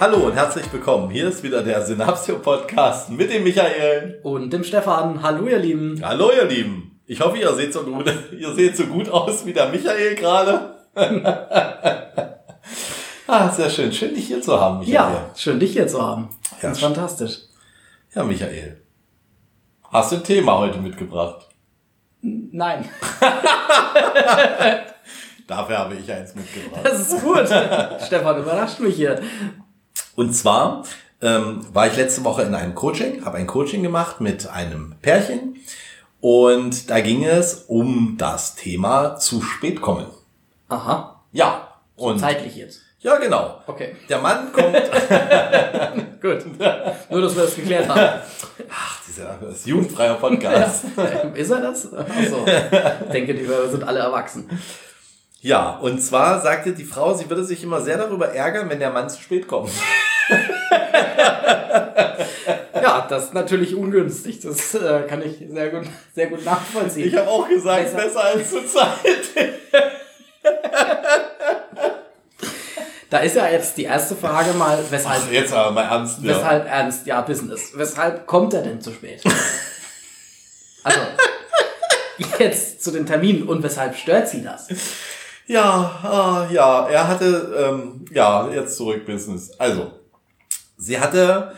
Hallo und herzlich willkommen. Hier ist wieder der Synapsio Podcast mit dem Michael und dem Stefan. Hallo ihr Lieben. Hallo ihr Lieben. Ich hoffe, ihr seht so gut, ihr seht so gut aus wie der Michael gerade. ah, sehr schön. Schön dich hier zu haben, Michael. Ja, schön dich hier zu haben. Ja, das ist fantastisch. Ja, Michael. Hast du ein Thema heute mitgebracht? Nein. Dafür habe ich eins mitgebracht. Das ist gut. Stefan überrascht mich hier. Und zwar ähm, war ich letzte Woche in einem Coaching, habe ein Coaching gemacht mit einem Pärchen und da ging es um das Thema zu spät kommen. Aha. Ja. Und zeitlich jetzt. Ja, genau. Okay. Der Mann kommt. Gut. Nur, dass wir das geklärt haben. Ach, dieser das jugendfreier Podcast. Ja. Ist er das? Achso. Ich denke, die sind alle erwachsen. Ja, und zwar sagte die Frau, sie würde sich immer sehr darüber ärgern, wenn der Mann zu spät kommt. ja, das ist natürlich ungünstig. Das äh, kann ich sehr gut, sehr gut nachvollziehen. Ich habe auch gesagt, besser, besser als zur Zeit. Da ist ja jetzt die erste Frage mal, weshalb. Ach, jetzt aber mal ernst. Ja. Weshalb ernst, ja, Business. Weshalb kommt er denn zu spät? also, jetzt zu den Terminen und weshalb stört sie das? Ja, ah, ja, er hatte, ähm, ja, jetzt zurück Business. Also, sie hatte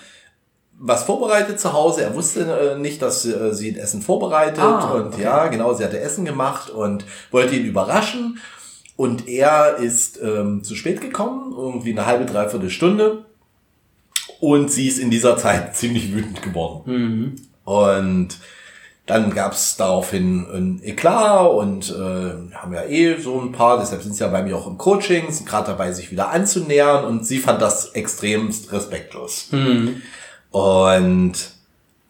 was vorbereitet zu Hause. Er wusste äh, nicht, dass äh, sie Essen vorbereitet ah, und okay. ja, genau, sie hatte Essen gemacht und wollte ihn überraschen. Und er ist ähm, zu spät gekommen, irgendwie eine halbe, dreiviertel Stunde. Und sie ist in dieser Zeit ziemlich wütend geworden. Mhm. Und dann gab's daraufhin ein Eklat und äh, haben ja eh so ein paar, deshalb sind sie ja bei mir auch im Coaching, sind gerade dabei, sich wieder anzunähern und sie fand das extremst respektlos. Mhm. Und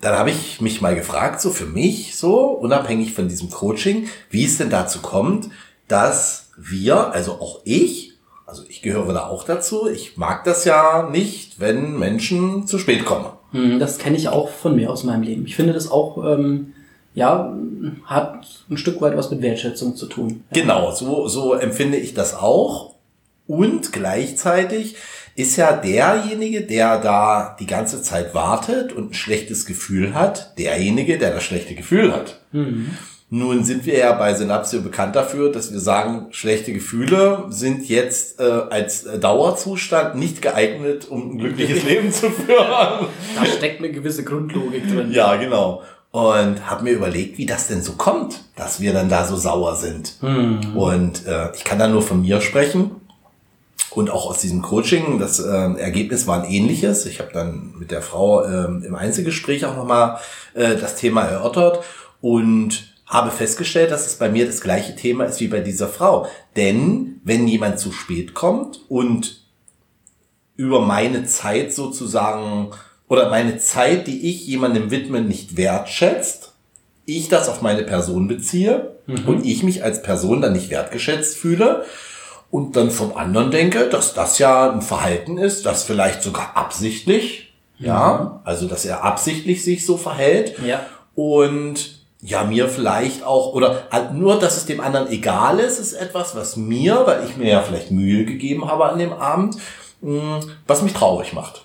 dann habe ich mich mal gefragt, so für mich, so unabhängig von diesem Coaching, wie es denn dazu kommt, dass wir, also auch ich, also ich gehöre da auch dazu, ich mag das ja nicht, wenn Menschen zu spät kommen. Hm, das kenne ich auch von mir aus meinem Leben. Ich finde das auch ähm, ja, hat ein Stück weit was mit Wertschätzung zu tun. Genau, so, so empfinde ich das auch. Und gleichzeitig ist ja derjenige, der da die ganze Zeit wartet und ein schlechtes Gefühl hat, derjenige, der das schlechte Gefühl hat. Mhm. Nun sind wir ja bei Synapsio bekannt dafür, dass wir sagen, schlechte Gefühle sind jetzt äh, als Dauerzustand nicht geeignet, um ein glückliches Leben zu führen. Da steckt eine gewisse Grundlogik drin. Ja, genau und habe mir überlegt, wie das denn so kommt, dass wir dann da so sauer sind. Mhm. Und äh, ich kann da nur von mir sprechen und auch aus diesem Coaching. Das äh, Ergebnis war ein ähnliches. Ich habe dann mit der Frau äh, im Einzelgespräch auch nochmal äh, das Thema erörtert und habe festgestellt, dass es bei mir das gleiche Thema ist wie bei dieser Frau. Denn wenn jemand zu spät kommt und über meine Zeit sozusagen oder meine Zeit, die ich jemandem widme, nicht wertschätzt, ich das auf meine Person beziehe mhm. und ich mich als Person dann nicht wertgeschätzt fühle und dann vom anderen denke, dass das ja ein Verhalten ist, das vielleicht sogar absichtlich, mhm. ja, also dass er absichtlich sich so verhält ja. und ja, mir vielleicht auch, oder nur, dass es dem anderen egal ist, ist etwas, was mir, weil ich mir ja vielleicht Mühe gegeben habe an dem Abend, was mich traurig macht.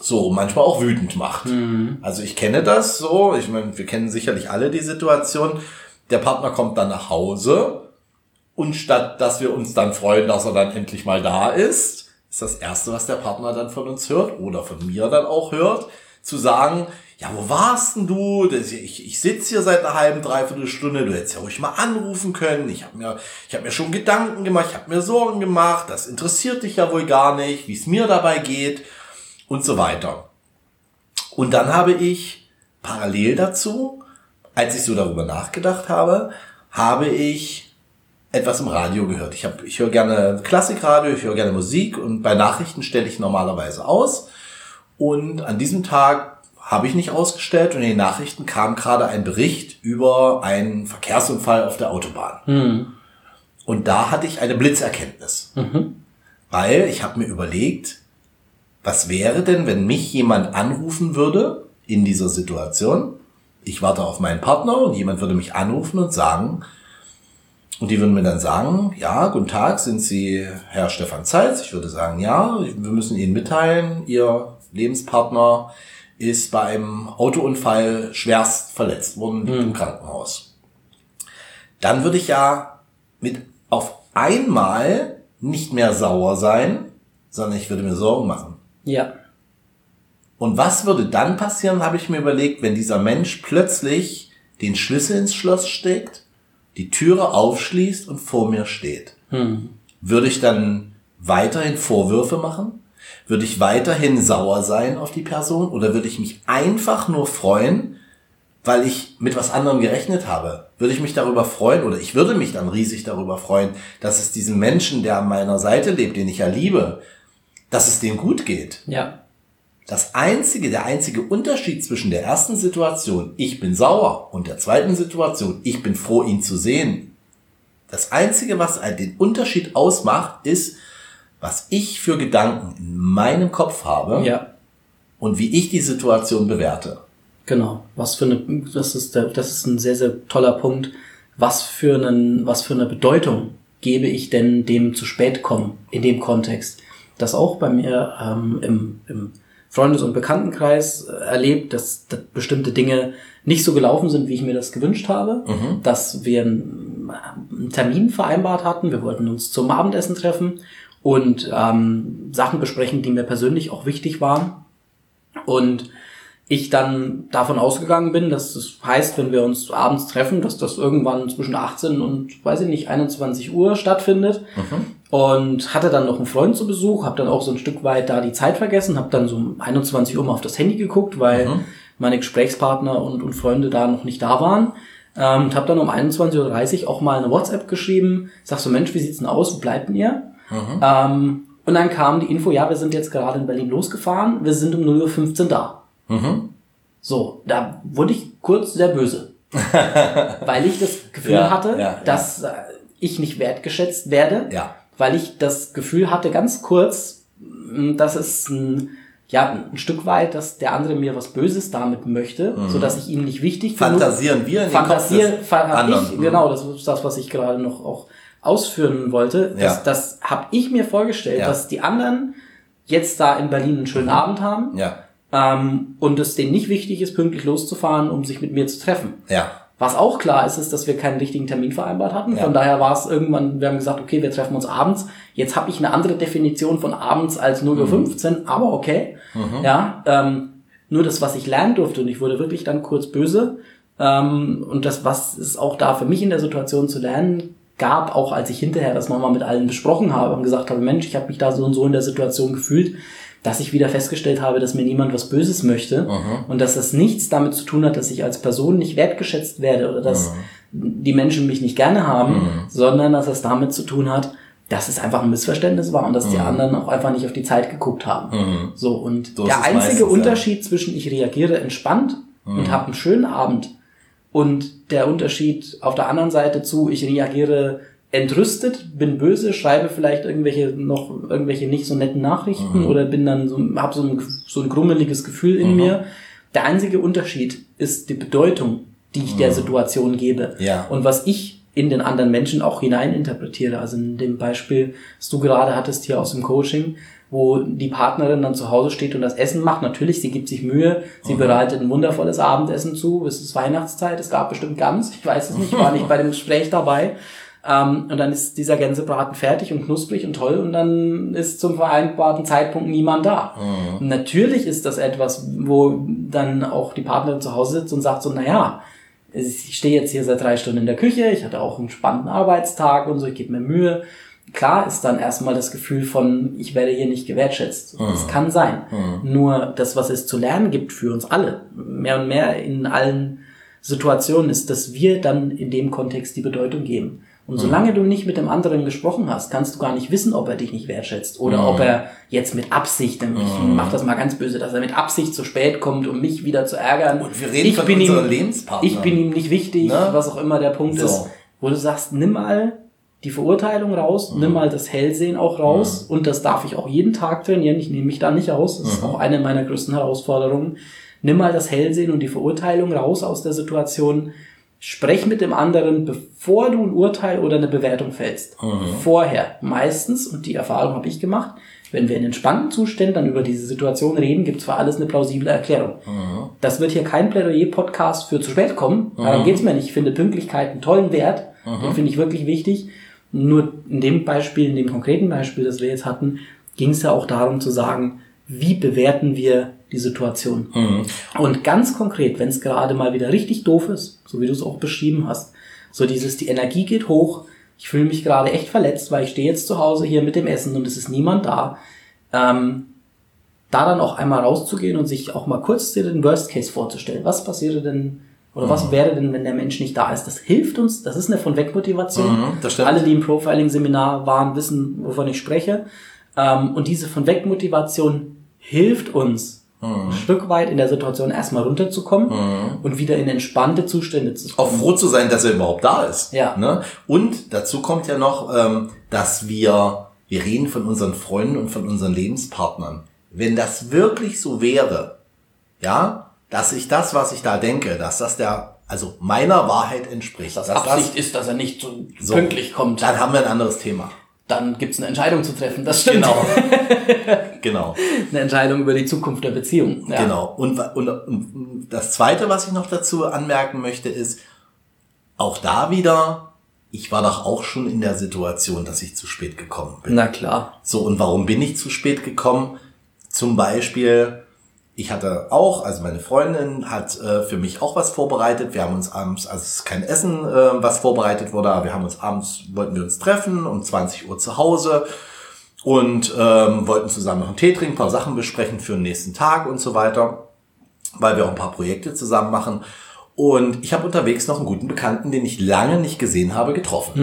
So, manchmal auch wütend macht. Mhm. Also ich kenne das so, ich meine, wir kennen sicherlich alle die Situation, der Partner kommt dann nach Hause und statt dass wir uns dann freuen, dass er dann endlich mal da ist, ist das Erste, was der Partner dann von uns hört oder von mir dann auch hört, zu sagen, ja, wo warst denn du? Ich, ich sitze hier seit einer halben, dreiviertel Stunde, du hättest ja ruhig mal anrufen können. Ich habe mir, hab mir schon Gedanken gemacht, ich habe mir Sorgen gemacht, das interessiert dich ja wohl gar nicht, wie es mir dabei geht und so weiter. Und dann habe ich parallel dazu, als ich so darüber nachgedacht habe, habe ich etwas im Radio gehört. Ich, hab, ich höre gerne Klassikradio, ich höre gerne Musik und bei Nachrichten stelle ich normalerweise aus. Und an diesem Tag habe ich nicht ausgestellt und in den Nachrichten kam gerade ein Bericht über einen Verkehrsunfall auf der Autobahn. Und da hatte ich eine Blitzerkenntnis. Weil ich habe mir überlegt, was wäre denn, wenn mich jemand anrufen würde in dieser Situation? Ich warte auf meinen Partner und jemand würde mich anrufen und sagen, und die würden mir dann sagen, ja, guten Tag, sind Sie Herr Stefan Zeitz? Ich würde sagen, ja, wir müssen Ihnen mitteilen, Ihr Lebenspartner ist bei einem Autounfall schwerst verletzt worden liegt im Krankenhaus. Dann würde ich ja mit auf einmal nicht mehr sauer sein, sondern ich würde mir Sorgen machen. Ja. Und was würde dann passieren, habe ich mir überlegt, wenn dieser Mensch plötzlich den Schlüssel ins Schloss steckt, die Türe aufschließt und vor mir steht. Würde ich dann weiterhin Vorwürfe machen? Würde ich weiterhin sauer sein auf die Person? Oder würde ich mich einfach nur freuen, weil ich mit was anderem gerechnet habe? Würde ich mich darüber freuen oder ich würde mich dann riesig darüber freuen, dass es diesem Menschen, der an meiner Seite lebt, den ich ja liebe, dass es dem gut geht? Ja. Das einzige, der einzige Unterschied zwischen der ersten Situation, ich bin sauer, und der zweiten Situation, ich bin froh, ihn zu sehen. Das einzige, was den Unterschied ausmacht, ist, was ich für Gedanken in meinem Kopf habe Ja. und wie ich die Situation bewerte. Genau. Was für eine, das ist der, das ist ein sehr, sehr toller Punkt. Was für einen, was für eine Bedeutung gebe ich denn dem zu spät kommen in dem Kontext? Das auch bei mir ähm, im, im Freundes- und Bekanntenkreis äh, erlebt, dass, dass bestimmte Dinge nicht so gelaufen sind, wie ich mir das gewünscht habe, dass wir einen, einen Termin vereinbart hatten, wir wollten uns zum Abendessen treffen und ähm, Sachen besprechen, die mir persönlich auch wichtig waren. Und ich dann davon ausgegangen bin, dass das heißt, wenn wir uns abends treffen, dass das irgendwann zwischen 18 und, weiß ich nicht, 21 Uhr stattfindet. Und hatte dann noch einen Freund zu Besuch, habe dann auch so ein Stück weit da die Zeit vergessen, habe dann so um 21 Uhr mal auf das Handy geguckt, weil meine Gesprächspartner und, und Freunde da noch nicht da waren. Ähm, und habe dann um 21.30 Uhr auch mal eine WhatsApp geschrieben. Sag so, Mensch, wie sieht's denn aus? Wo bleibt denn ihr? Ähm, und dann kam die Info, ja, wir sind jetzt gerade in Berlin losgefahren, wir sind um 0.15 Uhr da. So, da wurde ich kurz sehr böse. weil ich das Gefühl Ja, hatte, ja, dass äh, ich nicht wertgeschätzt werde. Weil ich das Gefühl hatte, ganz kurz, mh, dass es ein, ja, ein Stück weit, dass der andere mir was Böses damit möchte, so dass ich ihm nicht wichtig genug- Fantasieren wir in den Fantasier, Kopf anderen. ich, Mhm. genau, das ist das, was ich gerade noch auch ausführen wollte. Das, das habe ich mir vorgestellt, dass die anderen jetzt da in Berlin einen schönen Abend haben Ja, ähm, und es denen nicht wichtig ist, pünktlich loszufahren, um sich mit mir zu treffen. ja, Was auch klar ist, ist, dass wir keinen richtigen Termin vereinbart hatten. Ja. Von daher war es irgendwann, wir haben gesagt, okay, wir treffen uns abends. Jetzt habe ich eine andere Definition von abends als 0.15 Uhr, aber okay. Ja, ähm, nur das, was ich lernen durfte, und ich wurde wirklich dann kurz böse. Ähm, und das, was es auch da für mich in der Situation zu lernen gab, auch als ich hinterher das nochmal mit allen besprochen habe und gesagt habe, Mensch, ich habe mich da so und so in der Situation gefühlt, dass ich wieder festgestellt habe, dass mir niemand was Böses möchte und dass das nichts damit zu tun hat, dass ich als Person nicht wertgeschätzt werde oder dass die Menschen mich nicht gerne haben, sondern dass es damit zu tun hat, dass es einfach ein Missverständnis war und dass die anderen auch einfach nicht auf die Zeit geguckt haben. So und So der einzige meistens, ja. Unterschied zwischen ich reagiere entspannt und habe einen schönen Abend und der Unterschied auf der anderen Seite zu, ich reagiere entrüstet, bin böse, schreibe vielleicht irgendwelche noch irgendwelche nicht so netten Nachrichten oder bin dann so, habe so ein, so ein grummeliges Gefühl in mir. Der einzige Unterschied ist die Bedeutung, die ich der Situation gebe Ja. und was ich in den anderen Menschen auch hineininterpretiere. Also in dem Beispiel, das du gerade hattest hier aus dem Coaching, wo die Partnerin dann zu Hause steht und das Essen macht. Natürlich, sie gibt sich Mühe, sie bereitet ein wundervolles Abendessen zu. Es ist Weihnachtszeit, es gab bestimmt Gans, ich weiß es nicht, ich war nicht bei dem Gespräch dabei. Ähm, und dann ist dieser Gänsebraten fertig und knusprig und toll und dann ist zum vereinbarten Zeitpunkt niemand da. Und Natürlich ist das etwas, wo dann auch die Partnerin zu Hause sitzt und sagt so, naja, ich stehe jetzt hier seit drei Stunden in der Küche, ich hatte auch einen spannenden Arbeitstag und so, ich gebe mir Mühe. Klar ist dann erstmal das Gefühl von, ich werde hier nicht gewertschätzt. Das kann sein. Nur das, was es zu lernen gibt für uns alle, mehr und mehr in allen Situationen, ist, dass wir dann in dem Kontext die Bedeutung geben. Und solange du nicht mit dem anderen gesprochen hast, kannst du gar nicht wissen, ob er dich nicht wertschätzt oder ob er jetzt mit Absicht, ich mach das mal ganz böse, dass er mit Absicht zu spät kommt, um mich wieder zu ärgern. Und wir reden ich von bin ihm, Lebenspartnern. Ich bin ihm nicht wichtig, Ne? was auch immer der Punkt So. ist. Wo du sagst, nimm mal die Verurteilung raus, Mhm. nimm mal das Hellsehen auch raus und das darf ich auch jeden Tag trainieren. Ich nehme mich da nicht aus. Das Mhm. ist auch eine meiner größten Herausforderungen. Nimm mal das Hellsehen und die Verurteilung raus aus der Situation. Sprech mit dem anderen, bevor du ein Urteil oder eine Bewertung fällst. Mhm. Vorher. Meistens, und die Erfahrung habe ich gemacht, wenn wir in entspannten Zuständen dann über diese Situation reden, gibt es für alles eine plausible Erklärung. Das wird hier kein Plädoyer-Podcast für zu spät kommen. Darum geht's mir nicht. Ich finde Pünktlichkeit einen tollen Wert. Den finde ich wirklich wichtig. Nur in dem Beispiel, in dem konkreten Beispiel, das wir jetzt hatten, ging es ja auch darum zu sagen, wie bewerten wir die Situation. Und ganz konkret, wenn es gerade mal wieder richtig doof ist, so wie du es auch beschrieben hast, so dieses, die Energie geht hoch, ich fühle mich gerade echt verletzt, weil ich stehe jetzt zu Hause hier mit dem Essen und es ist niemand da. Ähm, da dann auch einmal rauszugehen und sich auch mal kurz den Worst Case vorzustellen. Was passiere denn oder was wäre denn, wenn der Mensch nicht da ist? Das hilft uns, das ist eine von weg Motivation. Mhm. Alle, die im Profiling-Seminar waren, wissen, wovon ich spreche. Ähm, und diese von weg Motivation hilft uns, Mhm. ein Stück weit in der Situation erstmal runterzukommen und wieder in entspannte Zustände zu auch froh zu sein, dass er überhaupt da ist. Ja. Ne? Und dazu kommt ja noch, ähm, dass wir, wir reden von unseren Freunden und von unseren Lebenspartnern. Wenn das wirklich so wäre, ja, dass ich das, was ich da denke, dass das der, also meiner Wahrheit entspricht, Das dass Absicht ist, dass er nicht so, so, pünktlich kommt. dann haben wir ein anderes Thema. Dann gibt's eine Entscheidung zu treffen. Das stimmt. Genau. genau. Eine Entscheidung über die Zukunft der Beziehung. Ja. Genau. Und, und, und das Zweite, was ich noch dazu anmerken möchte, ist, auch da wieder, ich war doch auch schon in der Situation, dass ich zu spät gekommen bin. Na klar. So, und warum bin ich zu spät gekommen? Zum Beispiel, ich hatte auch, also meine Freundin hat äh, für mich auch was vorbereitet. Wir haben uns abends, also es ist kein Essen, äh, was vorbereitet wurde, aber wir haben uns abends, wollten wir uns treffen, um 20 Uhr zu Hause und ähm, wollten zusammen noch einen Tee trinken, ein paar Sachen besprechen für den nächsten Tag und so weiter, weil wir auch ein paar Projekte zusammen machen. Und ich habe unterwegs noch einen guten Bekannten, den ich lange nicht gesehen habe, getroffen.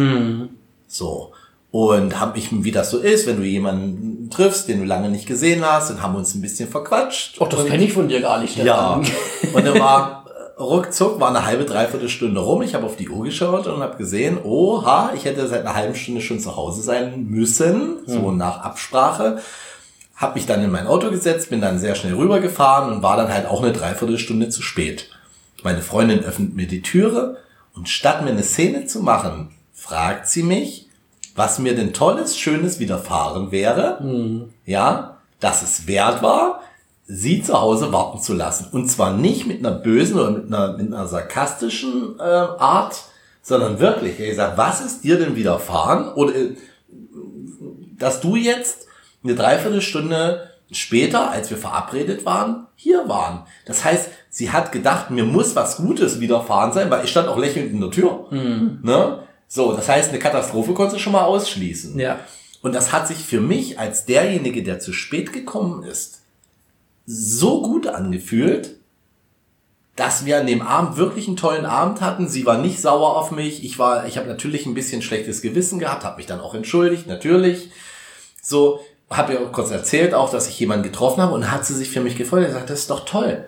So. Und habe mich, wie das so ist, wenn du jemanden triffst, den du lange nicht gesehen hast, dann haben wir uns ein bisschen verquatscht. Doch, das Und- kenne ich von dir gar nicht. ja. Und dann war ruckzuck, war eine halbe, dreiviertel Stunde rum. Ich habe auf die Uhr geschaut und habe gesehen, oha, ich hätte seit einer halben Stunde schon zu Hause sein müssen, so nach Absprache. Hab mich dann in mein Auto gesetzt, bin dann sehr schnell rübergefahren und war dann halt auch eine Dreiviertelstunde zu spät. Meine Freundin öffnet mir die Türe und statt mir eine Szene zu machen, fragt sie mich, was mir denn tolles, schönes widerfahren wäre. Ja, dass es wert war, sie zu Hause warten zu lassen. Und zwar nicht mit einer bösen oder mit einer, mit einer sarkastischen äh, Art, sondern wirklich, ich sag, was ist dir denn widerfahren? Oder äh, dass du jetzt eine Dreiviertelstunde später, als wir verabredet waren, hier waren. Das heißt, sie hat gedacht, mir muss was Gutes widerfahren sein, weil ich stand auch lächelnd in der Tür. Ne? So, das heißt, eine Katastrophe konnte sie schon mal ausschließen. Ja. Und das hat sich für mich als derjenige, der zu spät gekommen ist, so gut angefühlt, dass wir an dem Abend wirklich einen tollen Abend hatten. Sie war nicht sauer auf mich. Ich war, ich habe natürlich ein bisschen schlechtes Gewissen gehabt, habe mich dann auch entschuldigt, natürlich. So, habe ihr auch kurz erzählt auch, dass ich jemanden getroffen habe und hat sie sich für mich gefreut. Er sagte, das ist doch toll.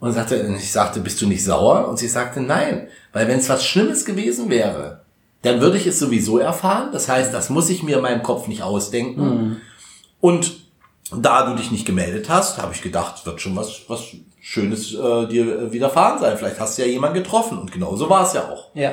Und sagte, ich sagte, bist du nicht sauer? Und sie sagte, nein, weil wenn es was Schlimmes gewesen wäre, dann würde ich es sowieso erfahren. Das heißt, das muss ich mir in meinem Kopf nicht ausdenken. Und da du dich nicht gemeldet hast, habe ich gedacht, wird schon was, was Schönes äh, dir widerfahren sein. Vielleicht hast du ja jemanden getroffen. Und genau so war es ja auch. Ja.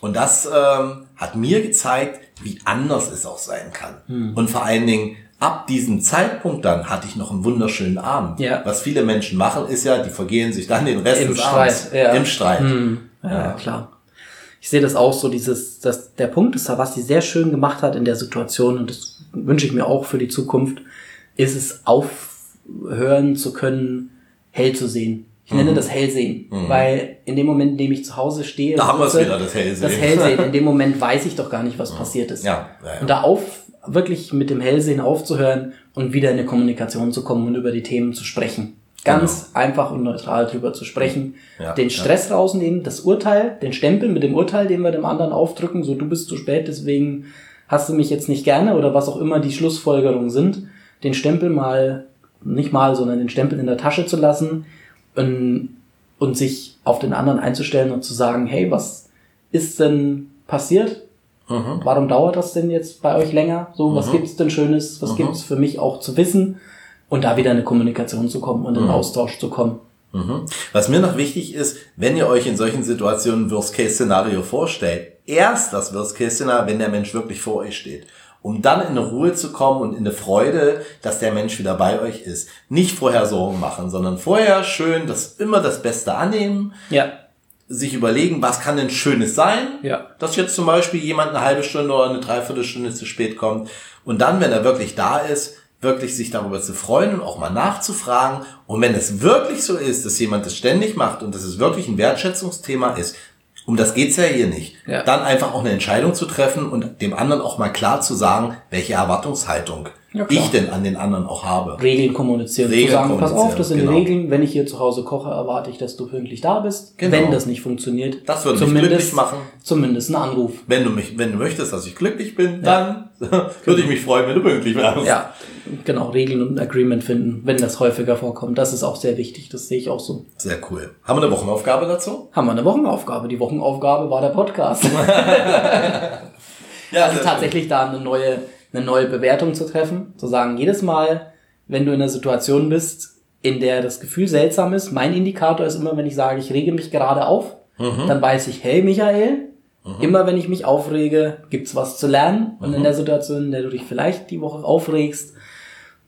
Und das ähm, hat mir gezeigt, wie anders es auch sein kann. Und vor allen Dingen, ab diesem Zeitpunkt dann hatte ich noch einen wunderschönen Abend. Ja. Was viele Menschen machen, ist ja, die vergehen sich dann den Rest Im des Streit, Abends. ja. Im Streit. Ja, ja, klar. Ich sehe das auch so, dieses, dass der Punkt ist, was sie sehr schön gemacht hat in der Situation, und das wünsche ich mir auch für die Zukunft, ist es aufhören zu können, hell zu sehen. Ich nenne das Hellsehen, weil in dem Moment, in dem ich zu Hause stehe, Mhm. Da haben wir wieder, das Hellsehen. Das Hellsehen. In dem Moment weiß ich doch gar nicht, was passiert ist. Ja, ja, ja. Und da auf, wirklich mit dem Hellsehen aufzuhören und wieder in eine Kommunikation zu kommen und über die Themen zu sprechen. Ganz einfach und neutral drüber zu sprechen. Ja, den Stress rausnehmen, das Urteil, den Stempel mit dem Urteil, den wir dem anderen aufdrücken, so du bist zu spät, deswegen hast du mich jetzt nicht gerne oder was auch immer die Schlussfolgerungen sind, den Stempel mal, nicht mal, sondern den Stempel in der Tasche zu lassen und, und sich auf den anderen einzustellen und zu sagen, hey, was ist denn passiert? Mhm. Warum dauert das denn jetzt bei euch länger? So, was Mhm. gibt's denn Schönes? Was Mhm. gibt's für mich auch zu wissen? Und da wieder in eine Kommunikation zu kommen und in Mhm. einen Austausch zu kommen. Mhm. Was mir noch wichtig ist, wenn ihr euch in solchen Situationen Worst-Case-Szenario vorstellt, erst das Worst-Case-Szenario, wenn der Mensch wirklich vor euch steht. Um dann in eine Ruhe zu kommen und in eine Freude, dass der Mensch wieder bei euch ist. Nicht vorher Sorgen machen, sondern vorher schön das immer das Beste annehmen, Ja, sich überlegen, was kann denn Schönes sein, ja. dass jetzt zum Beispiel jemand eine halbe Stunde oder eine Dreiviertelstunde zu spät kommt und dann, wenn er wirklich da ist, wirklich sich darüber zu freuen und auch mal nachzufragen. Und wenn es wirklich so ist, dass jemand das ständig macht und dass es wirklich ein Wertschätzungsthema ist, um das geht's ja hier nicht, Ja. dann einfach auch eine Entscheidung zu treffen und dem anderen auch mal klar zu sagen, welche Erwartungshaltung Ja, ich denn an den anderen auch habe. Regeln kommunizieren. Regeln zu sagen, pass kommunizieren, auf, das sind genau. Regeln. Wenn ich hier zu Hause koche, erwarte ich, dass du pünktlich da bist. Genau. Wenn das nicht funktioniert, Das würde mich glücklich machen. Zumindest ein Anruf. Wenn du mich, wenn du möchtest, dass ich glücklich bin, dann würde ich mich freuen, wenn du pünktlich wärst. Ja, genau, Regeln und ein Agreement finden, wenn das häufiger vorkommt. Das ist auch sehr wichtig, das sehe ich auch so. Sehr cool. Haben wir eine Wochenaufgabe dazu? Haben wir eine Wochenaufgabe. Die Wochenaufgabe war der Podcast. Ja, also tatsächlich da eine neue, eine neue Bewertung zu treffen, zu sagen, jedes Mal, wenn du in einer Situation bist, in der das Gefühl seltsam ist, mein Indikator ist immer, wenn ich sage, ich rege mich gerade auf, dann weiß ich, hey Michael, immer wenn ich mich aufrege, gibt's was zu lernen. Und in der Situation, in der du dich vielleicht die Woche aufregst,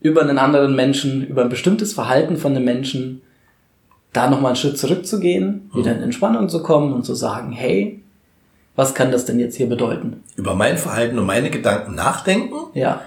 über einen anderen Menschen, über ein bestimmtes Verhalten von einem Menschen, da nochmal einen Schritt zurückzugehen, wieder in Entspannung zu kommen und zu sagen, hey, was kann das denn jetzt hier bedeuten? über mein Verhalten und meine Gedanken nachdenken Ja,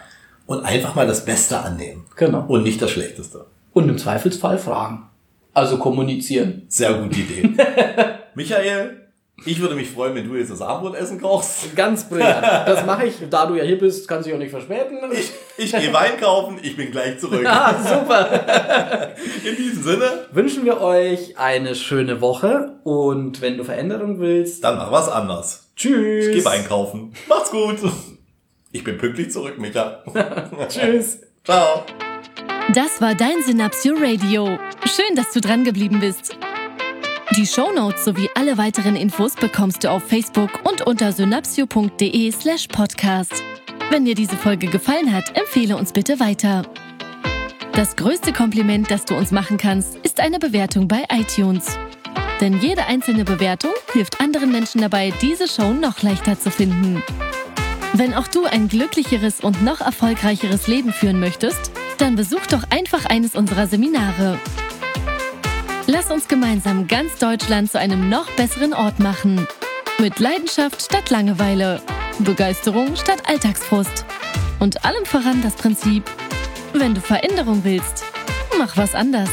und einfach mal das Beste annehmen genau. und nicht das Schlechteste. Und im Zweifelsfall fragen. Also kommunizieren. Sehr gute Idee. Michael, ich würde mich freuen, wenn du jetzt das Abendbrotessen kochst. Ganz brillant. Das mache ich. Da du ja hier bist, kannst du dich auch nicht verspäten. Ich, ich gehe Wein kaufen, ich bin gleich zurück. Ah, super. In diesem Sinne, Wünschen wir euch eine schöne Woche und wenn du Veränderung willst, dann mach was anders. Tschüss. Ich gehe Wein kaufen. Macht's gut. Ich bin pünktlich zurück, Micha. Tschüss. Ciao. Das war dein Synapsio Radio. Schön, dass du dran geblieben bist. Die Shownotes sowie alle weiteren Infos bekommst du auf Facebook und unter synapsio.de slash podcast. Wenn dir diese Folge gefallen hat, empfehle uns bitte weiter. Das größte Kompliment, das du uns machen kannst, ist eine Bewertung bei iTunes. Denn jede einzelne Bewertung hilft anderen Menschen dabei, diese Show noch leichter zu finden. Wenn auch du ein glücklicheres und noch erfolgreicheres Leben führen möchtest, dann besuch doch einfach eines unserer Seminare. Lass uns gemeinsam ganz Deutschland zu einem noch besseren Ort machen. Mit Leidenschaft statt Langeweile, Begeisterung statt Alltagsfrust und allem voran das Prinzip, wenn du Veränderung willst, mach was anders.